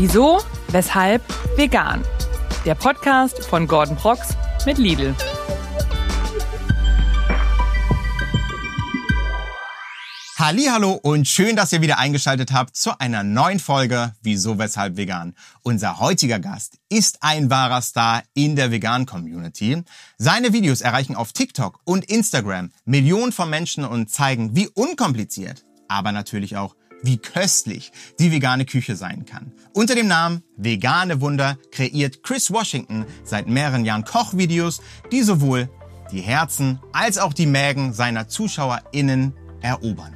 Wieso, weshalb, vegan. Der Podcast von Gordon Prox mit Lidl. Hallo und schön, dass ihr wieder eingeschaltet habt zu einer neuen Folge Wieso, weshalb vegan. Unser heutiger Gast ist ein wahrer Star in der vegan Community. Seine Videos erreichen auf TikTok und Instagram Millionen von Menschen und zeigen, wie unkompliziert, aber natürlich auch wie köstlich die vegane Küche sein kann. Unter dem Namen Vegane Wunder kreiert Chris Washington seit mehreren Jahren Kochvideos, die sowohl die Herzen als auch die Mägen seiner ZuschauerInnen erobern.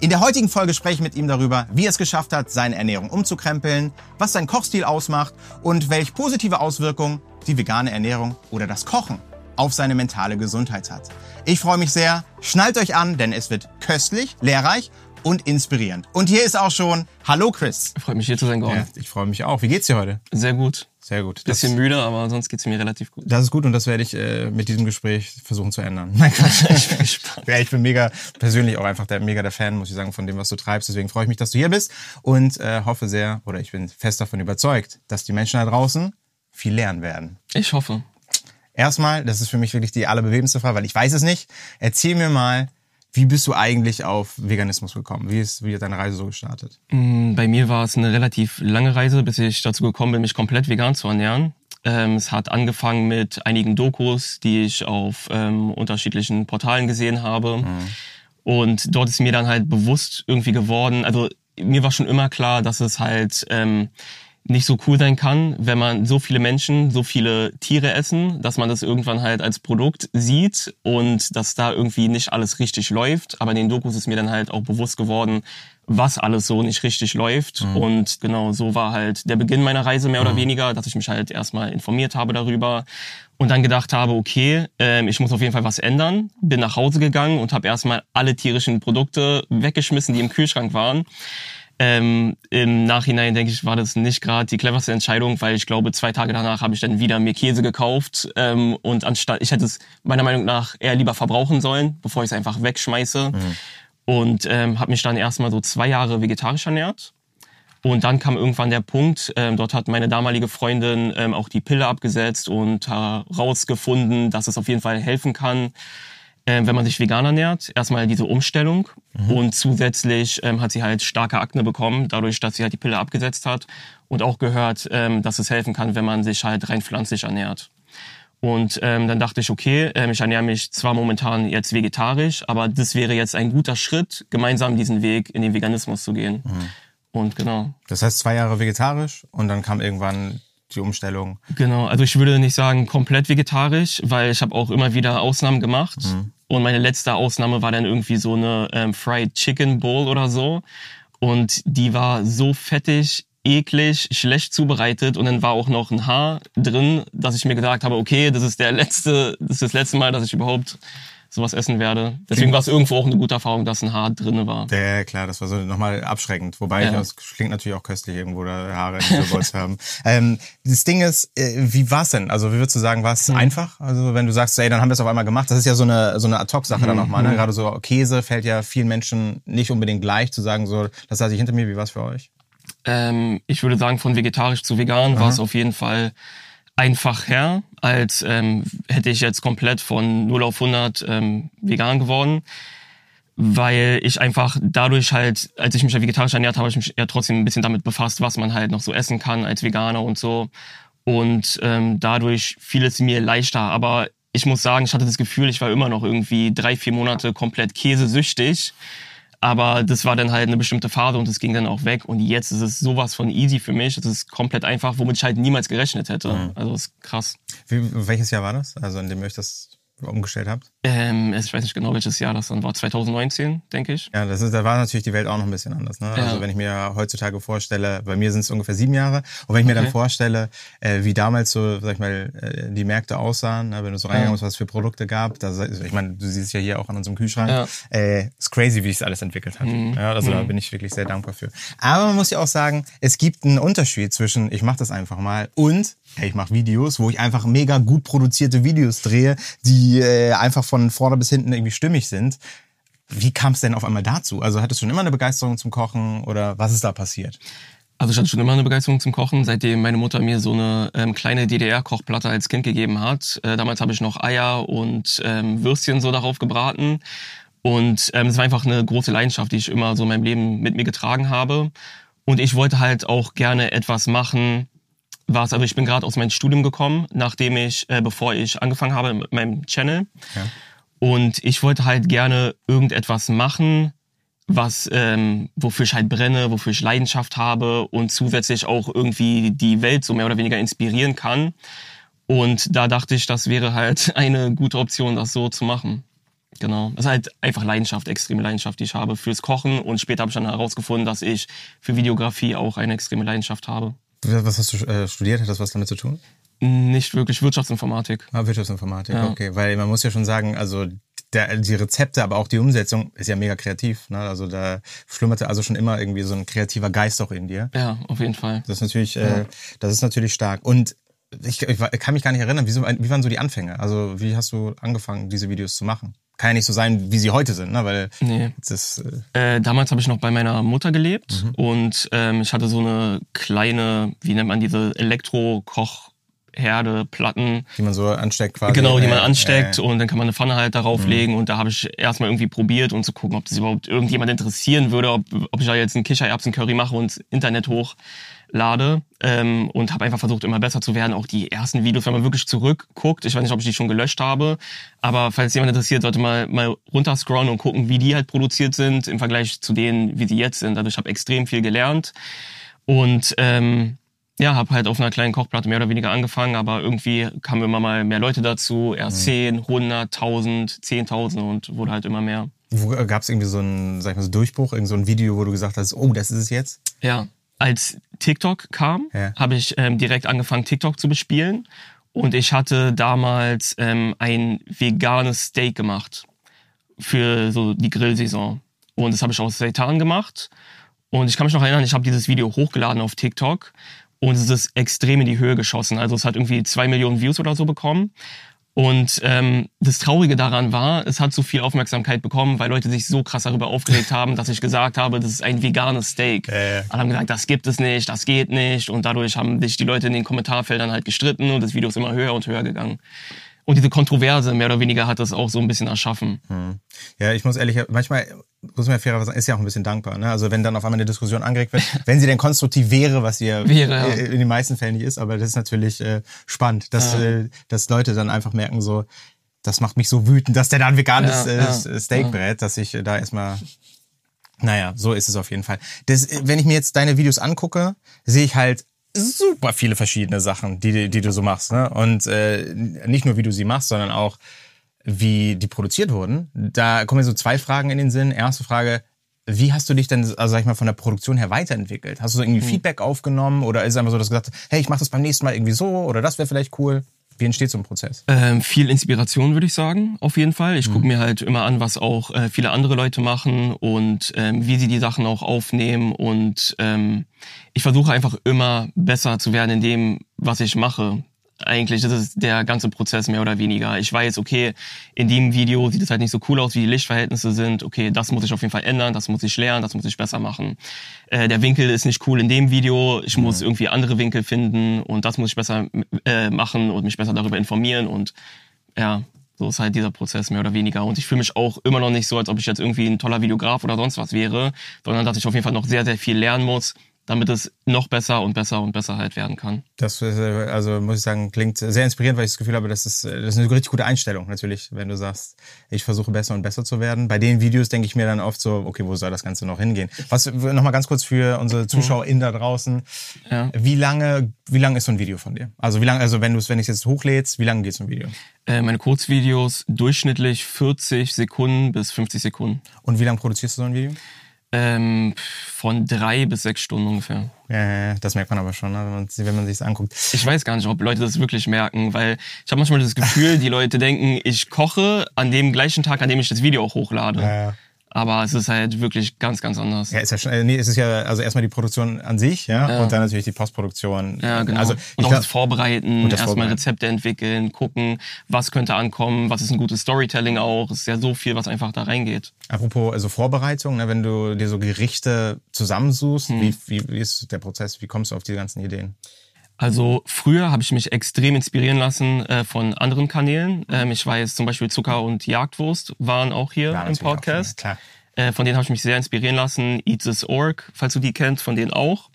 In der heutigen Folge spreche ich mit ihm darüber, wie er es geschafft hat, seine Ernährung umzukrempeln, was sein Kochstil ausmacht und welche positive Auswirkungen die vegane Ernährung oder das Kochen auf seine mentale Gesundheit hat. Ich freue mich sehr. Schnallt euch an, denn es wird köstlich, lehrreich und inspirierend. Und hier ist auch schon Hallo Chris. Freut mich hier zu sein, Gordon. Ja, ich freue mich auch. Wie geht's dir heute? Sehr gut. Sehr gut. Bisschen das, müde, aber sonst geht's mir relativ gut. Das ist gut und das werde ich äh, mit diesem Gespräch versuchen zu ändern. Mein Gott, ich bin gespannt. Ja, ich bin mega, persönlich auch einfach der, mega der Fan, muss ich sagen, von dem, was du treibst. Deswegen freue ich mich, dass du hier bist und äh, hoffe sehr, oder ich bin fest davon überzeugt, dass die Menschen da draußen viel lernen werden. Ich hoffe. Erstmal, das ist für mich wirklich die allerbewegendste Frage, weil ich weiß es nicht. Erzähl mir mal, wie bist du eigentlich auf Veganismus gekommen? Wie ist, wie hat deine Reise so gestartet? Mm, bei mir war es eine relativ lange Reise, bis ich dazu gekommen bin, mich komplett vegan zu ernähren. Ähm, es hat angefangen mit einigen Dokus, die ich auf ähm, unterschiedlichen Portalen gesehen habe. Mhm. Und dort ist mir dann halt bewusst irgendwie geworden, also mir war schon immer klar, dass es halt ähm, nicht so cool sein kann, wenn man so viele Menschen, so viele Tiere essen, dass man das irgendwann halt als Produkt sieht und dass da irgendwie nicht alles richtig läuft. Aber in den Dokus ist mir dann halt auch bewusst geworden, was alles so nicht richtig läuft. Mhm. Und genau so war halt der Beginn meiner Reise mehr oder mhm. weniger, dass ich mich halt erstmal informiert habe darüber und dann gedacht habe, okay, äh, ich muss auf jeden Fall was ändern. Bin nach Hause gegangen und habe erstmal alle tierischen Produkte weggeschmissen, die im Kühlschrank waren ähm, Im Nachhinein denke ich, war das nicht gerade die cleverste Entscheidung, weil ich glaube, zwei Tage danach habe ich dann wieder mir Käse gekauft ähm, und anstatt, ich hätte es meiner Meinung nach eher lieber verbrauchen sollen, bevor ich es einfach wegschmeiße. Mhm. Und ähm, habe mich dann erstmal so zwei Jahre vegetarisch ernährt. Und dann kam irgendwann der Punkt, ähm, dort hat meine damalige Freundin ähm, auch die Pille abgesetzt und herausgefunden, dass es auf jeden Fall helfen kann, wenn man sich vegan ernährt, erstmal diese Umstellung mhm. und zusätzlich ähm, hat sie halt starke Akne bekommen, dadurch, dass sie halt die Pille abgesetzt hat und auch gehört, ähm, dass es helfen kann, wenn man sich halt rein pflanzlich ernährt. Und ähm, dann dachte ich, okay, ähm, ich ernähre mich zwar momentan jetzt vegetarisch, aber das wäre jetzt ein guter Schritt, gemeinsam diesen Weg in den Veganismus zu gehen. Mhm. Und genau. Das heißt zwei Jahre vegetarisch und dann kam irgendwann die Umstellung. Genau, also ich würde nicht sagen komplett vegetarisch, weil ich habe auch immer wieder Ausnahmen gemacht. Mhm. Und meine letzte Ausnahme war dann irgendwie so eine ähm, Fried Chicken Bowl oder so. Und die war so fettig, eklig, schlecht zubereitet und dann war auch noch ein Haar drin, dass ich mir gesagt habe, okay, das ist der letzte, das ist das letzte Mal, dass ich überhaupt sowas essen werde. Deswegen war es irgendwo auch eine gute Erfahrung, dass ein Haar drinne war. Ja, klar, das war so nochmal abschreckend. Wobei, ja. es klingt natürlich auch köstlich, irgendwo da Haare in der Bolz haben. Ähm, das Ding ist, äh, wie war's denn? Also wie würdest du sagen, war es mhm. einfach? Also wenn du sagst, ey, dann haben wir es auf einmal gemacht. Das ist ja so eine, so eine Ad-Hoc-Sache mhm. dann nochmal. Ne? Mhm. Gerade so Käse fällt ja vielen Menschen nicht unbedingt gleich zu sagen, so, das lasse ich hinter mir. Wie war's für euch? Ähm, ich würde sagen, von vegetarisch zu vegan war es auf jeden Fall einfach her, als ähm, hätte ich jetzt komplett von 0 auf 100 ähm, vegan geworden, weil ich einfach dadurch halt, als ich mich ja vegetarisch ernährt habe, ich mich ja trotzdem ein bisschen damit befasst, was man halt noch so essen kann als Veganer und so. Und ähm, dadurch fiel es mir leichter. Aber ich muss sagen, ich hatte das Gefühl, ich war immer noch irgendwie drei, vier Monate komplett käsesüchtig. Aber das war dann halt eine bestimmte Phase und es ging dann auch weg. Und jetzt ist es sowas von easy für mich. Es ist komplett einfach, womit ich halt niemals gerechnet hätte. Mhm. Also es ist krass. Wie, welches Jahr war das? Also in dem ihr euch das umgestellt habt? Ähm, ich weiß nicht genau, welches Jahr das dann war. 2019, denke ich. Ja, das ist, da war natürlich die Welt auch noch ein bisschen anders. Ne? Ja. Also wenn ich mir heutzutage vorstelle, bei mir sind es ungefähr sieben Jahre, und wenn ich mir okay. dann vorstelle, äh, wie damals so, sag ich mal, äh, die Märkte aussahen, ne? wenn du so reingegangen bist, was es für Produkte gab, da, ich meine, du siehst es ja hier auch an unserem Kühlschrank, ja. äh, ist crazy, wie sich alles entwickelt hat. Mhm. Ja, also mhm. da bin ich wirklich sehr dankbar für. Aber man muss ja auch sagen, es gibt einen Unterschied zwischen, ich mache das einfach mal und hey, ich mache Videos, wo ich einfach mega gut produzierte Videos drehe, die äh, einfach von vorne bis hinten irgendwie stimmig sind. Wie kam es denn auf einmal dazu? Also hattest du schon immer eine Begeisterung zum Kochen oder was ist da passiert? Also ich hatte schon immer eine Begeisterung zum Kochen, seitdem meine Mutter mir so eine ähm, kleine DDR-Kochplatte als Kind gegeben hat. Äh, damals habe ich noch Eier und ähm, Würstchen so darauf gebraten. Und ähm, es war einfach eine große Leidenschaft, die ich immer so in meinem Leben mit mir getragen habe. Und ich wollte halt auch gerne etwas machen, was, also ich bin gerade aus meinem Studium gekommen, nachdem ich, äh, bevor ich angefangen habe mit meinem Channel. Ja. Und ich wollte halt gerne irgendetwas machen, was, ähm, wofür ich halt brenne, wofür ich Leidenschaft habe und zusätzlich auch irgendwie die Welt so mehr oder weniger inspirieren kann. Und da dachte ich, das wäre halt eine gute Option, das so zu machen. Genau. Das ist halt einfach Leidenschaft, extreme Leidenschaft, die ich habe fürs Kochen. Und später habe ich dann herausgefunden, dass ich für Videografie auch eine extreme Leidenschaft habe. Was hast du äh, studiert? Hat das was damit zu tun? Nicht wirklich Wirtschaftsinformatik. Ah, Wirtschaftsinformatik, Ja. okay. Weil man muss ja schon sagen, also der, die Rezepte, aber auch die Umsetzung ist ja mega kreativ. Ne? Also da schlummerte also schon immer irgendwie so ein kreativer Geist auch in dir. Ja, auf jeden Fall. Das ist natürlich, äh, das ist natürlich stark. Und ich, ich kann mich gar nicht erinnern, wie, so, wie waren so die Anfänge? Also wie hast du angefangen, diese Videos zu machen? Kann ja nicht so sein, wie sie heute sind, ne? Weil Nee. das äh, Äh, damals habe ich noch bei meiner Mutter gelebt und ähm, ich hatte so eine kleine, wie nennt man diese Elektro-Kochherde, Platten, die man so ansteckt quasi. genau, die man Äh, ansteckt äh, und dann kann man eine Pfanne halt darauf legen und da habe ich erstmal irgendwie probiert, um zu gucken, ob das überhaupt irgendjemand interessieren würde, ob, ob ich da jetzt einen Kichererbsen-Curry mache und Internet hochlade ähm, und habe einfach versucht, immer besser zu werden. Auch die ersten Videos, wenn man wirklich zurückguckt, ich weiß nicht, ob ich die schon gelöscht habe, aber falls jemand interessiert, sollte mal, mal runterscrollen und gucken, wie die halt produziert sind im Vergleich zu denen, wie sie jetzt sind. Also ich habe extrem viel gelernt und ähm, ja, habe halt auf einer kleinen Kochplatte mehr oder weniger angefangen, aber irgendwie kamen immer mal mehr Leute dazu, erst 10, 100, 1000, 10.000 und wurde halt immer mehr. Wo gab es irgendwie so einen, sag ich mal, so Durchbruch, irgend so ein Video, wo du gesagt hast, oh, das ist es jetzt? Ja, als TikTok kam, Ja. habe ich ähm, direkt angefangen, TikTok zu bespielen. Und ich hatte damals ähm, ein veganes Steak gemacht für so die Grillsaison. Und das habe ich aus Seitan gemacht. Und ich kann mich noch erinnern, ich habe dieses Video hochgeladen auf TikTok und es ist extrem in die Höhe geschossen. Also es hat irgendwie zwei Millionen Views oder so bekommen. Und ähm, das Traurige daran war, es hat so viel Aufmerksamkeit bekommen, weil Leute sich so krass darüber aufgeregt haben, dass ich gesagt habe, das ist ein veganes Steak. Äh. Alle haben gesagt, das gibt es nicht, das geht nicht. Und dadurch haben sich die Leute in den Kommentarfeldern halt gestritten und das Video ist immer höher und höher gegangen. Und diese Kontroverse, mehr oder weniger, hat das auch so ein bisschen erschaffen. Ja, ich muss ehrlich, manchmal muss man ja fairerweise sagen, ist ja auch ein bisschen dankbar. Ne? Also wenn dann auf einmal eine Diskussion angeregt wird, wenn sie denn konstruktiv wäre, was sie ja Wäre, ja. äh, in den meisten Fällen nicht ist, aber das ist natürlich äh, spannend, dass, äh, dass Leute dann einfach merken so, das macht mich so wütend, dass der da ein veganes Ja, äh, ja, Steak ja. brät, dass ich äh, da erstmal naja, so ist es auf jeden Fall. Das, wenn ich mir jetzt deine Videos angucke, sehe ich halt super viele verschiedene Sachen, die, die du so machst. Ne? Und äh, nicht nur, wie du sie machst, sondern auch, wie die produziert wurden. Da kommen mir so zwei Fragen in den Sinn. Erste Frage, wie hast du dich denn, also sag ich mal, von der Produktion her weiterentwickelt? Hast du so irgendwie Feedback aufgenommen oder ist es einfach so, dass du gesagt hast, hey, ich mach das beim nächsten Mal irgendwie so oder das wäre vielleicht cool? Wie entsteht so ein Prozess? Ähm, viel Inspiration würde ich sagen, auf jeden Fall. Ich gucke mir halt immer an, was auch äh, viele andere Leute machen und ähm, wie sie die Sachen auch aufnehmen. Und ähm, ich versuche einfach immer besser zu werden in dem, was ich mache. Eigentlich das ist der ganze Prozess mehr oder weniger. Ich weiß, okay, in dem Video sieht es halt nicht so cool aus, wie die Lichtverhältnisse sind. Okay, das muss ich auf jeden Fall ändern, das muss ich lernen, das muss ich besser machen. Äh, der Winkel ist nicht cool in dem Video. Ich muss irgendwie andere Winkel finden und das muss ich besser äh, machen und mich besser darüber informieren und ja, so ist halt dieser Prozess mehr oder weniger. Und ich fühle mich auch immer noch nicht so, als ob ich jetzt irgendwie ein toller Videograf oder sonst was wäre, sondern dass ich auf jeden Fall noch sehr, sehr viel lernen muss, damit es noch besser und besser und besser halt werden kann. Das äh, also muss ich sagen, klingt sehr inspirierend, weil ich das Gefühl habe, das ist, das ist eine richtig gute Einstellung natürlich, wenn du sagst, ich versuche besser und besser zu werden. Bei den Videos denke ich mir dann oft so, okay, wo soll das Ganze noch hingehen? Was nochmal ganz kurz für unsere ZuschauerInnen da draußen. Ja. Wie lange, wie lange ist so ein Video von dir? Also wie lange, also wenn du es, wenn ich es jetzt hochlädst, wie lange geht so ein Video? Äh, meine Kurzvideos durchschnittlich 40 Sekunden bis 50 Sekunden. Und wie lange produzierst du so ein Video? Ähm, von drei bis sechs Stunden ungefähr. Ja, das merkt man aber schon, ne, wenn man, wenn man sich anguckt. Ich weiß gar nicht, ob Leute das wirklich merken, weil ich habe manchmal das Gefühl, die Leute denken, ich koche an dem gleichen Tag, an dem ich das Video auch hochlade. Ja, ja. Aber es ist halt wirklich ganz, ganz anders. Ja, ist ja schon, äh, nee, es ist ja, also erstmal die Produktion an sich, ja, Ja. und dann natürlich die Postproduktion. Ja, genau. Also, und ich auch glaub, das Vorbereiten, Und das erstmal Vorbereiten. Rezepte entwickeln, gucken, was könnte ankommen, was ist ein gutes Storytelling auch. Es ist ja so viel, was einfach da reingeht. apropos also Vorbereitung, ne, wenn du dir so Gerichte zusammensuchst, Hm. wie, wie, wie ist der Prozess? Wie kommst du auf die ganzen Ideen? Also früher habe ich mich extrem inspirieren lassen äh, von anderen Kanälen. Ähm, ich weiß zum Beispiel Zucker und Jagdwurst waren auch hier Ja, im Podcast. Klar. Äh, von denen habe ich mich sehr inspirieren lassen. Eat This Org, falls du die kennst, von denen auch.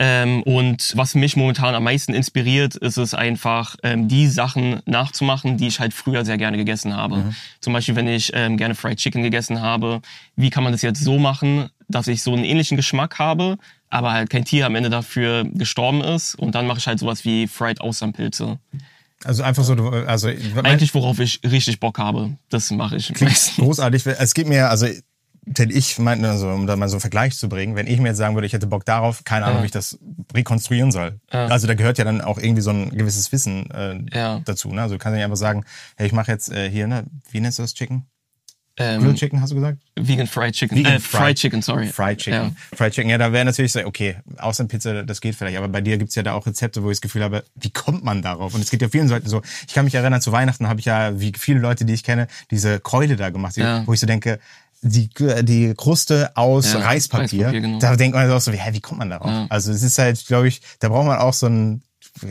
Ähm, und was mich momentan am meisten inspiriert, ist es einfach, ähm, die Sachen nachzumachen, die ich halt früher sehr gerne gegessen habe. Mhm. Zum Beispiel, wenn ich ähm, gerne Fried Chicken gegessen habe, wie kann man das jetzt so machen, dass ich so einen ähnlichen Geschmack habe, aber halt kein Tier am Ende dafür gestorben ist. Und dann mache ich halt sowas wie Fried Austernpilze. Also einfach so, also Eigentlich, worauf ich richtig Bock habe, das mache ich. Großartig. Es geht mir, also denn ich meine, also, um da mal so einen Vergleich zu bringen, wenn ich mir jetzt sagen würde, ich hätte Bock darauf, keine Ahnung, Ja. wie ich das rekonstruieren soll. Ja. Also da gehört ja dann auch irgendwie so ein gewisses Wissen äh, Ja. dazu. Ne? Also du kannst ja nicht einfach sagen, hey, ich mache jetzt äh, hier, ne, wie nennst du das Chicken? Ähm, Grilled Chicken, hast du gesagt? Vegan Fried Chicken. Vegan äh, Fried, Chicken, sorry. Fried Chicken. Ja. Fried Chicken, ja, da wäre natürlich so, okay, außer Pizza, das geht vielleicht. Aber bei dir gibt's ja da auch Rezepte, wo ich das Gefühl habe, wie kommt man darauf? Und es geht ja vielen Leuten so. Ich kann mich erinnern, zu Weihnachten habe ich ja, wie viele Leute, die ich kenne, diese Keule da gemacht, Ja. wo ich so denke, die, die Kruste aus Ja, Reispapier, Reispapier, genau. da denkt man auch so, wie, hä, wie kommt man darauf? Ja. Also es ist halt, glaube ich, da braucht man auch so ein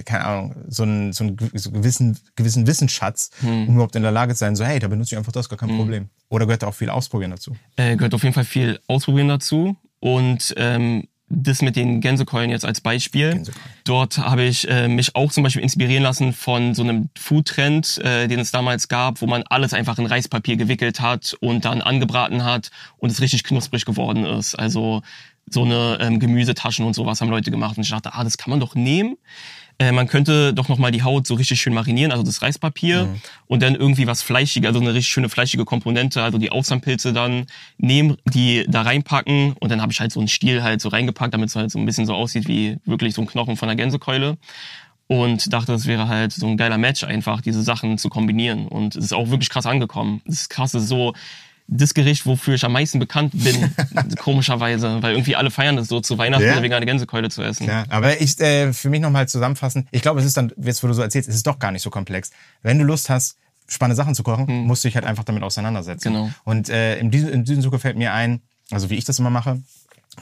keine Ahnung, so einen, so einen gewissen, gewissen Wissensschatz, Hm. um überhaupt in der Lage zu sein, so, hey, da benutze ich einfach das, gar kein Problem. Oder gehört da auch viel Ausprobieren dazu? Äh, gehört auf jeden Fall viel Ausprobieren dazu. Und ähm, das mit den Gänsekeulen jetzt als Beispiel. Gänsekeulen. Dort habe ich äh, mich auch zum Beispiel inspirieren lassen von so einem Foodtrend, äh, den es damals gab, wo man alles einfach in Reispapier gewickelt hat und dann angebraten hat und es richtig knusprig geworden ist. Also so eine ähm, Gemüsetaschen und sowas haben Leute gemacht. Und ich dachte, ah, das kann man doch nehmen. Äh, man könnte doch noch mal die Haut so richtig schön marinieren, also das Reispapier und dann irgendwie was fleischiger, also eine richtig schöne fleischige Komponente, also die Austernpilze dann nehmen, die da reinpacken und dann habe ich halt so einen Stiel halt so reingepackt, damit es halt so ein bisschen so aussieht wie wirklich so ein Knochen von einer Gänsekeule und dachte, es wäre halt so ein geiler Match einfach, diese Sachen zu kombinieren und es ist auch wirklich krass angekommen. Das ist krass, es ist so das Gericht, wofür ich am meisten bekannt bin, komischerweise, weil irgendwie alle feiern das so zu Weihnachten Ja. eine vegane Gänsekeule zu essen. Ja, aber ich äh, für mich nochmal zusammenfassen, ich glaube, es ist dann, jetzt wo du so erzählst, es ist doch gar nicht so komplex. Wenn du Lust hast, spannende Sachen zu kochen, musst du dich halt einfach damit auseinandersetzen. Genau. Und äh, in, diesem, in diesem Zuge fällt mir ein, also wie ich das immer mache,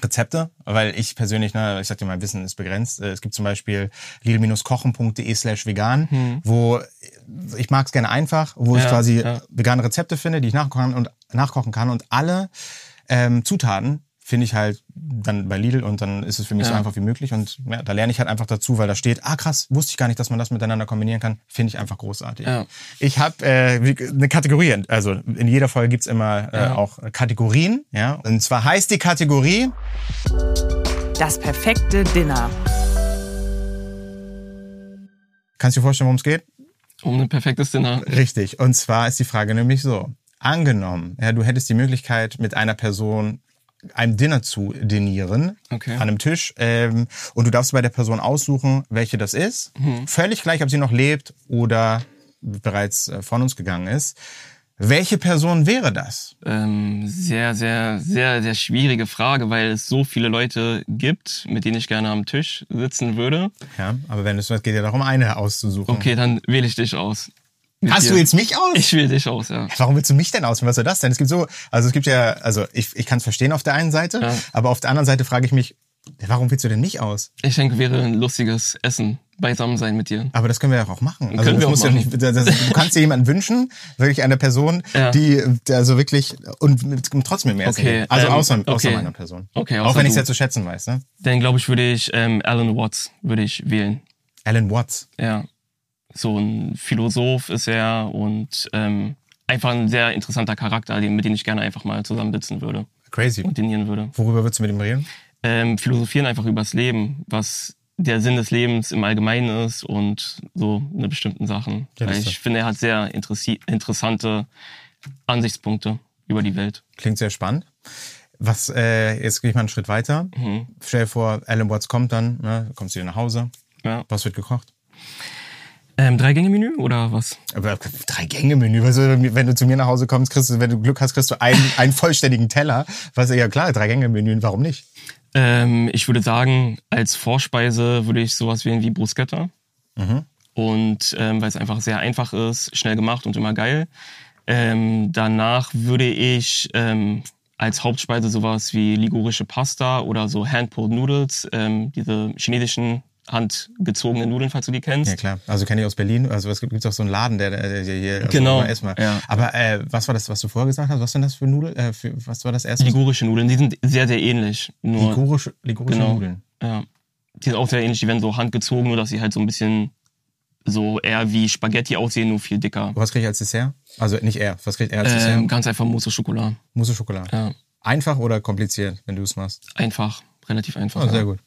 Rezepte, weil ich persönlich, ne, ich sag dir, mein Wissen ist begrenzt. Äh, Es gibt zum Beispiel lidl-kochen.de slash vegan, wo ich mag es gerne einfach, wo ich Ja, quasi ja. vegane Rezepte finde, die ich nachkochen und nachkochen kann und alle ähm, Zutaten finde ich halt dann bei Lidl und dann ist es für mich so Ja. einfach wie möglich und ja, da lerne ich halt einfach dazu, weil da steht, ah krass, wusste ich gar nicht, dass man das miteinander kombinieren kann, finde ich einfach großartig. Ja. Ich habe äh, eine Kategorie, also in jeder Folge gibt's immer äh, Ja. auch Kategorien, ja, und zwar heißt die Kategorie Das perfekte Dinner. Kannst du dir vorstellen, worum es geht? Um ein perfektes Dinner. Richtig. Und zwar ist die Frage nämlich so. Angenommen, ja, du hättest die Möglichkeit, mit einer Person ein Dinner zu dinieren Okay. an einem Tisch ähm, und du darfst bei der Person aussuchen, welche das ist. Völlig gleich, ob sie noch lebt oder bereits äh, von uns gegangen ist. Welche Person wäre das? Ähm, sehr, sehr, sehr, sehr schwierige Frage, weil es so viele Leute gibt, mit denen ich gerne am Tisch sitzen würde. Ja, aber wenn es geht ja darum, eine auszusuchen. Okay, dann wähle ich dich aus. Hast dir. du jetzt mich aus? Ich wähle dich aus, ja. Warum willst du mich denn auswählen? Was soll das denn? Es gibt so, also es gibt ja, also ich, ich kann es verstehen auf der einen Seite, Ja. aber auf der anderen Seite frage ich mich, warum willst du denn mich aus? Ich denke, wäre ein lustiges Essen, beisammen sein mit dir. Aber das können wir ja auch machen. Also Können wir auch muss ja machen. nicht, das, du kannst dir jemanden wünschen, wirklich eine Person, Ja. die also wirklich und mit, trotzdem essen Okay, geht. Also ähm, außer, außer okay. meiner Person. Okay, auch außer wenn ich es ja zu schätzen weiß. Ne? Dann glaube ich, würde ich ähm, Alan Watts würde ich wählen. Alan Watts. Ja. So ein Philosoph ist er und ähm, einfach ein sehr interessanter Charakter, den- mit dem ich gerne einfach mal zusammensitzen würde Crazy. und dinieren würde. Worüber würdest du mit ihm reden? ähm, philosophieren einfach übers Leben, was der Sinn des Lebens im Allgemeinen ist und so eine bestimmten Sachen. Ja, das ich finde, er hat sehr interessante Ansichtspunkte über die Welt. Klingt sehr spannend. Was, äh, jetzt gehe ich mal einen Schritt weiter. Mhm. Stell dir vor, Alan Watts kommt dann, ne, kommst du wieder nach Hause. Ja. Was wird gekocht? Ähm, Drei-Gänge-Menü oder was? Drei-Gänge-Menü, du, wenn du zu mir nach Hause kommst, kriegst du, wenn du Glück hast, kriegst du einen, einen vollständigen Teller. Was ja klar, Drei-Gänge-Menü, warum nicht? Ähm, ich würde sagen, als Vorspeise würde ich sowas wählen wie Bruschetta. Mhm. Und ähm, weil es einfach sehr einfach ist, schnell gemacht und immer geil. Ähm, danach würde ich ähm, als Hauptspeise sowas wie ligurische Pasta oder so Hand-Pulled Noodles, ähm, diese chinesischen handgezogene Nudeln, falls du die kennst. Ja klar, also kenne ich aus Berlin. Also es gibt auch so einen Laden, der, der, der hier also Genau, erstmal. ja. Aber äh, was war das, was du vorher gesagt hast? Was sind das für Nudeln? Äh, für, was war das erste? Ligurische Nudeln, die sind sehr, sehr ähnlich. Nur, Ligurische, ligurische Genau. Nudeln. ja, die sind auch sehr ähnlich, die werden so handgezogen, nur dass sie halt so ein bisschen so eher wie Spaghetti aussehen, nur viel dicker. Was kriege ich als Dessert? Also nicht er. Was kriegt er als Ähm, Dessert? ganz einfach Mousse au Chocolat. Mousse Schokolade. Ja, Einfach oder kompliziert, wenn du es machst? einfach, relativ einfach. Oh, ja. sehr gut.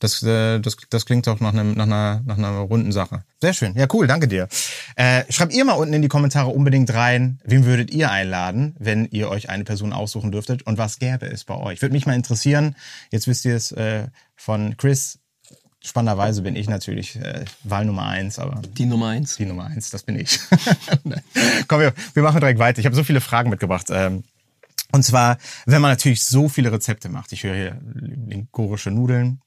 Das, äh, das, das klingt doch nach, einem, nach, einer, nach einer runden Sache. Sehr schön. Ja, cool, danke dir. Äh, schreibt ihr mal unten in die Kommentare unbedingt rein, wen würdet ihr einladen, wenn ihr euch eine Person aussuchen dürftet und was gäbe es bei euch? Würde mich mal interessieren. Jetzt wisst ihr es äh, von Chris. Spannenderweise bin ich natürlich äh, Wahl Nummer eins, aber Die Nummer eins. die Nummer eins, das bin ich. Komm, wir, wir machen direkt weiter. Ich habe so viele Fragen mitgebracht. Ähm, und zwar, wenn man natürlich so viele Rezepte macht. Ich höre hier lingorische Nudeln.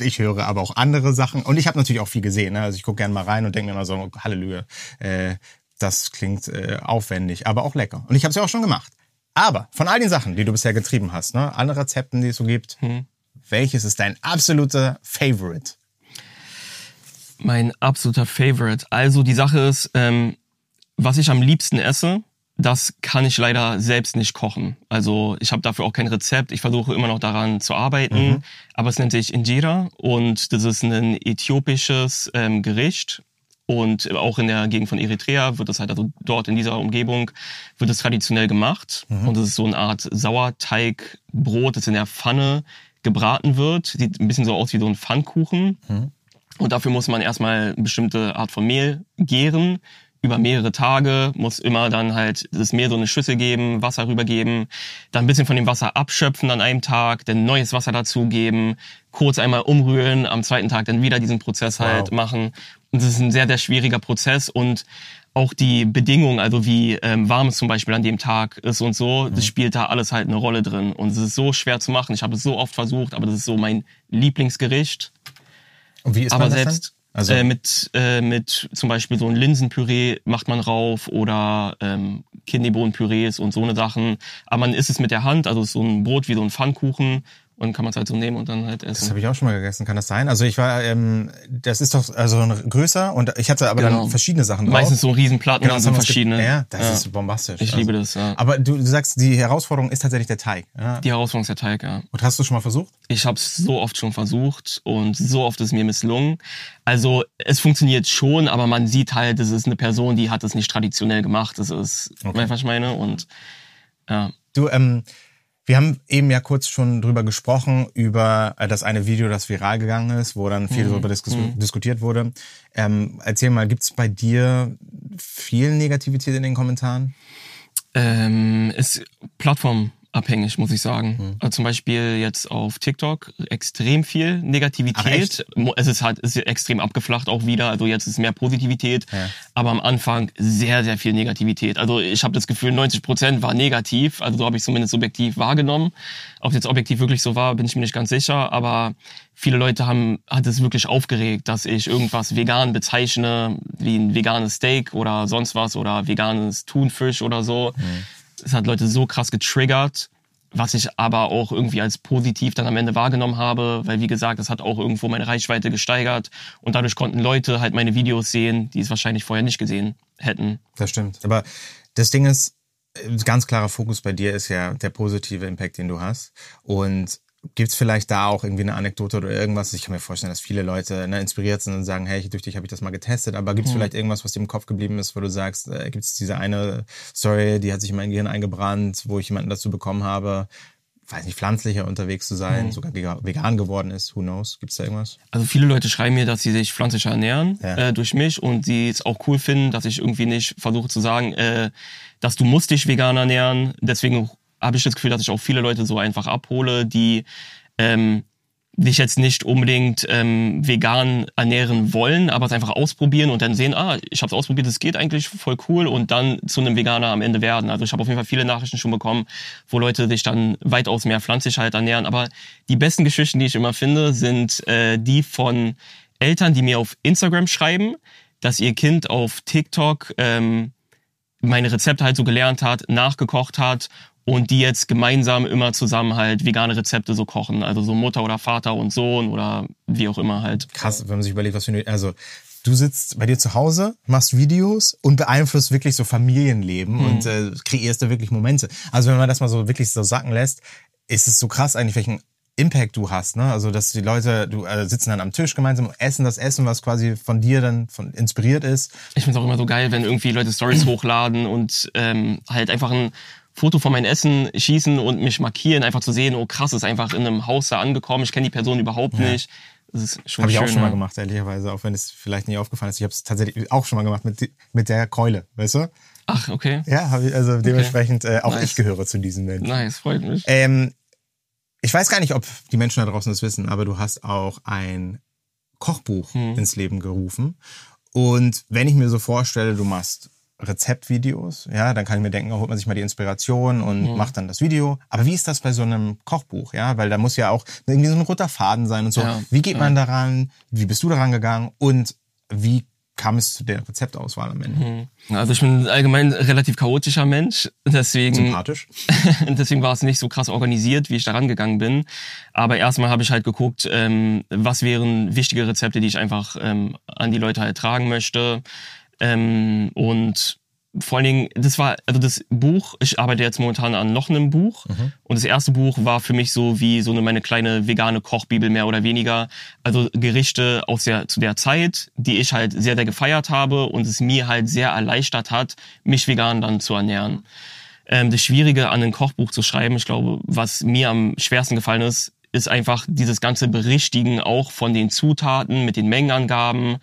Ich höre aber auch andere Sachen. Und ich habe natürlich auch viel gesehen. Ne? Also ich gucke gerne mal rein und denke mir immer so, oh, Halleluja, äh, das klingt äh, aufwendig, aber auch lecker. Und ich habe es ja auch schon gemacht. Aber von all den Sachen, die du bisher getrieben hast, ne, alle Rezepten, die es so gibt, welches ist dein absoluter Favorite? Mein absoluter Favorite. Also die Sache ist, ähm, was ich am liebsten esse, das kann ich leider selbst nicht kochen. Also ich habe dafür auch kein Rezept. Ich versuche immer noch daran zu arbeiten. Aber es nennt sich Injera und das ist ein äthiopisches ähm, Gericht. Und auch in der Gegend von Eritrea wird es halt, also dort in dieser Umgebung, wird es traditionell gemacht. Und es ist so eine Art Sauerteigbrot, das in der Pfanne gebraten wird. Sieht ein bisschen so aus wie so ein Pfannkuchen. Und dafür muss man erstmal eine bestimmte Art von Mehl gären. Über mehrere Tage muss immer dann halt das Mehl so eine Schüssel geben, Wasser rübergeben, dann ein bisschen von dem Wasser abschöpfen an einem Tag, dann neues Wasser dazugeben, kurz einmal umrühren, am zweiten Tag dann wieder diesen Prozess halt Wow. machen. Und das ist ein sehr, sehr schwieriger Prozess und auch die Bedingungen, also wie ähm, warm es zum Beispiel an dem Tag ist und so, das spielt da alles halt eine Rolle drin. Und es ist so schwer zu machen. Ich habe es so oft versucht, aber das ist so mein Lieblingsgericht. Und wie ist Aber man das selbst? Also, äh, mit, äh, mit zum Beispiel so ein Linsenpüree macht man rauf oder ähm, Kidneybohnenpürees und so eine Sachen. Aber man isst es mit der Hand, also so ein Brot wie so ein Pfannkuchen und kann man es halt so nehmen und dann halt Das essen. habe ich auch schon mal gegessen, kann das sein? Also ich war, ähm, das ist doch also ein größer und ich hatte aber dann Genau. verschiedene Sachen drauf. Meistens so Riesenplatten, genau, dann das sind verschiedene. Ja, das ist bombastisch. Ich also. liebe das, ja. Aber du, du sagst, die Herausforderung ist tatsächlich der Teig. Ja? Die Herausforderung ist der Teig, ja. Und hast du schon mal versucht? Ich habe es so oft schon versucht und so oft ist mir misslungen. Also es funktioniert schon, aber man sieht halt, es ist eine Person, die hat es nicht traditionell gemacht. Das ist, Okay. was ich meine? Und ja, Du, ähm, wir haben eben ja kurz schon drüber gesprochen, über äh, das eine Video, das viral gegangen ist, wo dann viel Mhm. darüber diskus diskutiert wurde. Ähm, erzähl mal, gibt's bei dir viel Negativität in den Kommentaren? Ähm, ist plattformabhängig, muss ich sagen. Hm. Also zum Beispiel jetzt auf TikTok extrem viel Negativität. es ist halt ist extrem abgeflacht auch wieder. Also jetzt ist mehr Positivität, Ja. aber am Anfang sehr, sehr viel Negativität. Also ich habe das Gefühl, 90 Prozent war negativ. Also so habe ich zumindest subjektiv wahrgenommen. Ob jetzt objektiv wirklich so war, bin ich mir nicht ganz sicher. Aber viele Leute haben hat es wirklich aufgeregt, dass ich irgendwas vegan bezeichne, wie ein veganes Steak oder sonst was oder veganes Thunfisch oder so. Es hat Leute so krass getriggert, was ich aber auch irgendwie als positiv dann am Ende wahrgenommen habe, weil wie gesagt, das hat auch irgendwo meine Reichweite gesteigert und dadurch konnten Leute halt meine Videos sehen, die es wahrscheinlich vorher nicht gesehen hätten. Das stimmt. Aber das Ding ist, äh, ganz klarer Fokus bei dir ist ja der positive Impact, den du hast. Und gibt's vielleicht da auch irgendwie eine Anekdote oder irgendwas? Ich kann mir vorstellen, dass viele Leute ne, inspiriert sind und sagen, hey, durch dich habe ich das mal getestet. Aber gibt's vielleicht irgendwas, was dir im Kopf geblieben ist, wo du sagst, äh, gibt's diese eine Story, die hat sich in mein Gehirn eingebrannt, wo ich jemanden dazu bekommen habe, weiß nicht, pflanzlicher unterwegs zu sein, sogar vega- vegan geworden ist. Who knows? Gibt's da irgendwas? Also viele Leute schreiben mir, dass sie sich pflanzlich ernähren Ja. äh, durch mich und sie es auch cool finden, dass ich irgendwie nicht versuche zu sagen, äh, dass du musst dich vegan ernähren. Deswegen habe ich das Gefühl, dass ich auch viele Leute so einfach abhole, die ähm, dich jetzt nicht unbedingt ähm, vegan ernähren wollen, aber es einfach ausprobieren und dann sehen, ah, ich habe es ausprobiert, es geht eigentlich voll cool und dann zu einem Veganer am Ende werden. Also ich habe auf jeden Fall viele Nachrichten schon bekommen, wo Leute sich dann weitaus mehr pflanzlich halt ernähren. Aber die besten Geschichten, die ich immer finde, sind äh, die von Eltern, die mir auf Instagram schreiben, dass ihr Kind auf TikTok ähm, meine Rezepte halt so gelernt hat, nachgekocht hat und die jetzt gemeinsam immer zusammen halt vegane Rezepte so kochen. Also so Mutter oder Vater und Sohn oder wie auch immer halt. Krass, wenn man sich überlegt, was für eine, also du sitzt bei dir zu Hause, machst Videos und beeinflusst wirklich so Familienleben mhm. und äh, kreierst da wirklich Momente. Also wenn man das mal so wirklich so sacken lässt, ist es so krass eigentlich, welchen Impact du hast, ne? Also dass die Leute, du äh, sitzen dann am Tisch gemeinsam, essen das Essen, was quasi von dir dann von inspiriert ist. Ich find's auch immer so geil, wenn irgendwie Leute Stories hochladen und ähm, halt einfach ein Foto von meinem Essen schießen und mich markieren, einfach zu sehen, oh krass, ist einfach in einem Haus da angekommen, ich kenne die Person überhaupt ja. nicht. Das ist schon Habe ich auch schon mal gemacht, ehrlicherweise, auch wenn es vielleicht nie aufgefallen ist. Ich habe es tatsächlich auch schon mal gemacht mit, mit der Keule, weißt du? Ach, okay. Ja, hab ich, also dementsprechend äh, auch nice. ich gehöre zu diesen Menschen. Nice, freut mich. Ähm, ich weiß gar nicht, ob die Menschen da draußen das wissen, aber du hast auch ein Kochbuch hm. ins Leben gerufen. Und wenn ich mir so vorstelle, du machst Rezeptvideos, ja, dann kann ich mir denken, holt man sich mal die Inspiration und mhm. macht dann das Video. Aber wie ist das bei so einem Kochbuch, ja? Weil da muss ja auch irgendwie so ein roter Faden sein und so. Ja. Wie geht man daran? Wie bist du daran gegangen? Und wie kam es zu der Rezeptauswahl am Ende? Mhm. Also ich bin allgemein relativ chaotischer Mensch, deswegen sympathisch. deswegen war es nicht so krass organisiert, wie ich daran gegangen bin. Aber erstmal habe ich halt geguckt, ähm, was wären wichtige Rezepte, die ich einfach ähm, an die Leute halt tragen möchte. Ähm, und vor allen Dingen, das war, also das Buch, ich arbeite jetzt momentan an noch einem Buch. Mhm. Und das erste Buch war für mich so wie so eine meine kleine vegane Kochbibel mehr oder weniger. Also Gerichte aus der, zu der Zeit, die ich halt sehr, sehr gefeiert habe und es mir halt sehr erleichtert hat, mich vegan dann zu ernähren. Ähm, das Schwierige an ein Kochbuch zu schreiben, ich glaube, was mir am schwersten gefallen ist, ist einfach dieses ganze Berichtigen auch von den Zutaten mit den Mengenangaben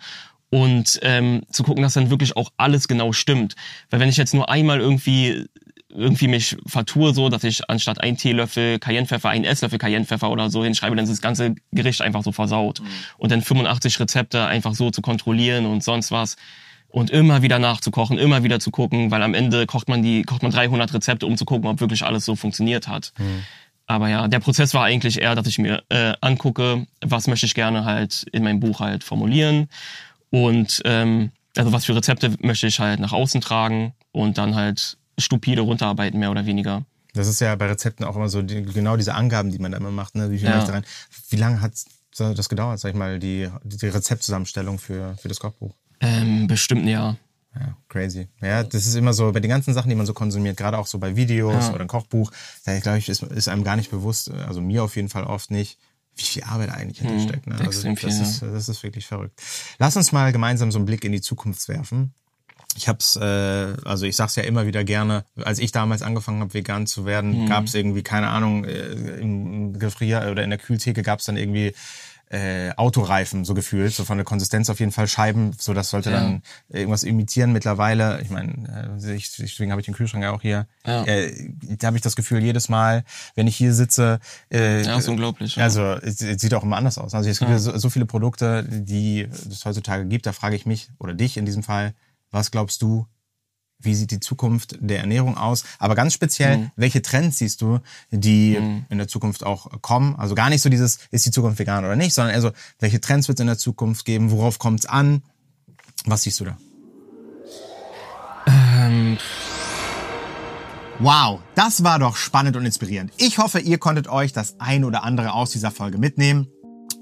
und ähm, zu gucken, dass dann wirklich auch alles genau stimmt. Weil wenn ich jetzt nur einmal irgendwie irgendwie mich vertue so, dass ich anstatt ein Teelöffel Cayennepfeffer ein Esslöffel Cayennepfeffer oder so hinschreibe, dann ist das ganze Gericht einfach so versaut. Mhm. Und dann 85 Rezepte einfach so zu kontrollieren und sonst was und immer wieder nachzukochen, immer wieder zu gucken, weil am Ende kocht man die kocht man 300 Rezepte, um zu gucken, ob wirklich alles so funktioniert hat. Mhm. Aber ja, der Prozess war eigentlich eher, dass ich mir äh, angucke, was möchte ich gerne halt in meinem Buch halt formulieren und ähm, also was für Rezepte möchte ich halt nach außen tragen und dann halt stupide runterarbeiten, mehr oder weniger. Das ist ja bei Rezepten auch immer so die, genau diese Angaben, die man da immer macht, ne? Wie viel ja. rein. Wie lange hat das gedauert, sag ich mal, die, die Rezeptzusammenstellung für, für das Kochbuch? Ähm, bestimmt ein Jahr. Ja, crazy. Ja, das ist immer so, bei den ganzen Sachen, die man so konsumiert, gerade auch so bei Videos ja. oder ein Kochbuch, da glaube ich, ist, ist einem gar nicht bewusst, also mir auf jeden Fall oft nicht, wie viel Arbeit eigentlich hinter hm. Ne? Also das, viel, ist, das ist wirklich verrückt. Lass uns mal gemeinsam so einen Blick in die Zukunft werfen. Ich hab's, äh, also ich sag's ja immer wieder gerne, als ich damals angefangen habe, vegan zu werden, mhm. gab's irgendwie, keine Ahnung, äh, im Gefrier oder in der Kühltheke gab's dann irgendwie äh, Autoreifen so gefühlt, so von der Konsistenz auf jeden Fall Scheiben, so das sollte ja. dann irgendwas imitieren. Mittlerweile, ich meine, äh, ich, deswegen habe ich den Kühlschrank ja auch hier. Ja. Äh, da habe ich das Gefühl, jedes Mal, wenn ich hier sitze, äh, ja, ist unglaublich. Ja. Also es, es sieht auch immer anders aus. Also es gibt ja. so, so viele Produkte, die es heutzutage gibt. Da frage ich mich oder dich in diesem Fall, was glaubst du, wie sieht die Zukunft der Ernährung aus? Aber ganz speziell, mhm. welche Trends siehst du, die mhm. in der Zukunft auch kommen? Also gar nicht so dieses, ist die Zukunft vegan oder nicht, sondern eher so, welche Trends wird es in der Zukunft geben? Worauf kommt es an? Was siehst du da? Ähm. Wow, das war doch spannend und inspirierend. Ich hoffe, ihr konntet euch das ein oder andere aus dieser Folge mitnehmen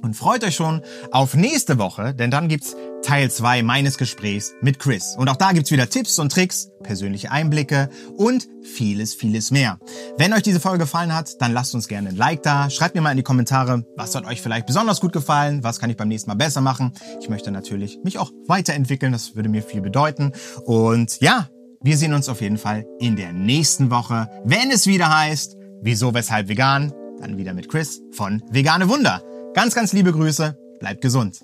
und freut euch schon auf nächste Woche, denn dann gibt's Teil 2 meines Gesprächs mit Chris. Und auch da gibt's wieder Tipps und Tricks, persönliche Einblicke und vieles, vieles mehr. Wenn euch diese Folge gefallen hat, dann lasst uns gerne ein Like da. Schreibt mir mal in die Kommentare, was hat euch vielleicht besonders gut gefallen, was kann ich beim nächsten Mal besser machen. Ich möchte natürlich mich auch weiterentwickeln, das würde mir viel bedeuten. Und ja, wir sehen uns auf jeden Fall in der nächsten Woche, wenn es wieder heißt, wieso, weshalb vegan, dann wieder mit Chris von Vegane Wunder. Ganz, ganz liebe Grüße, bleibt gesund.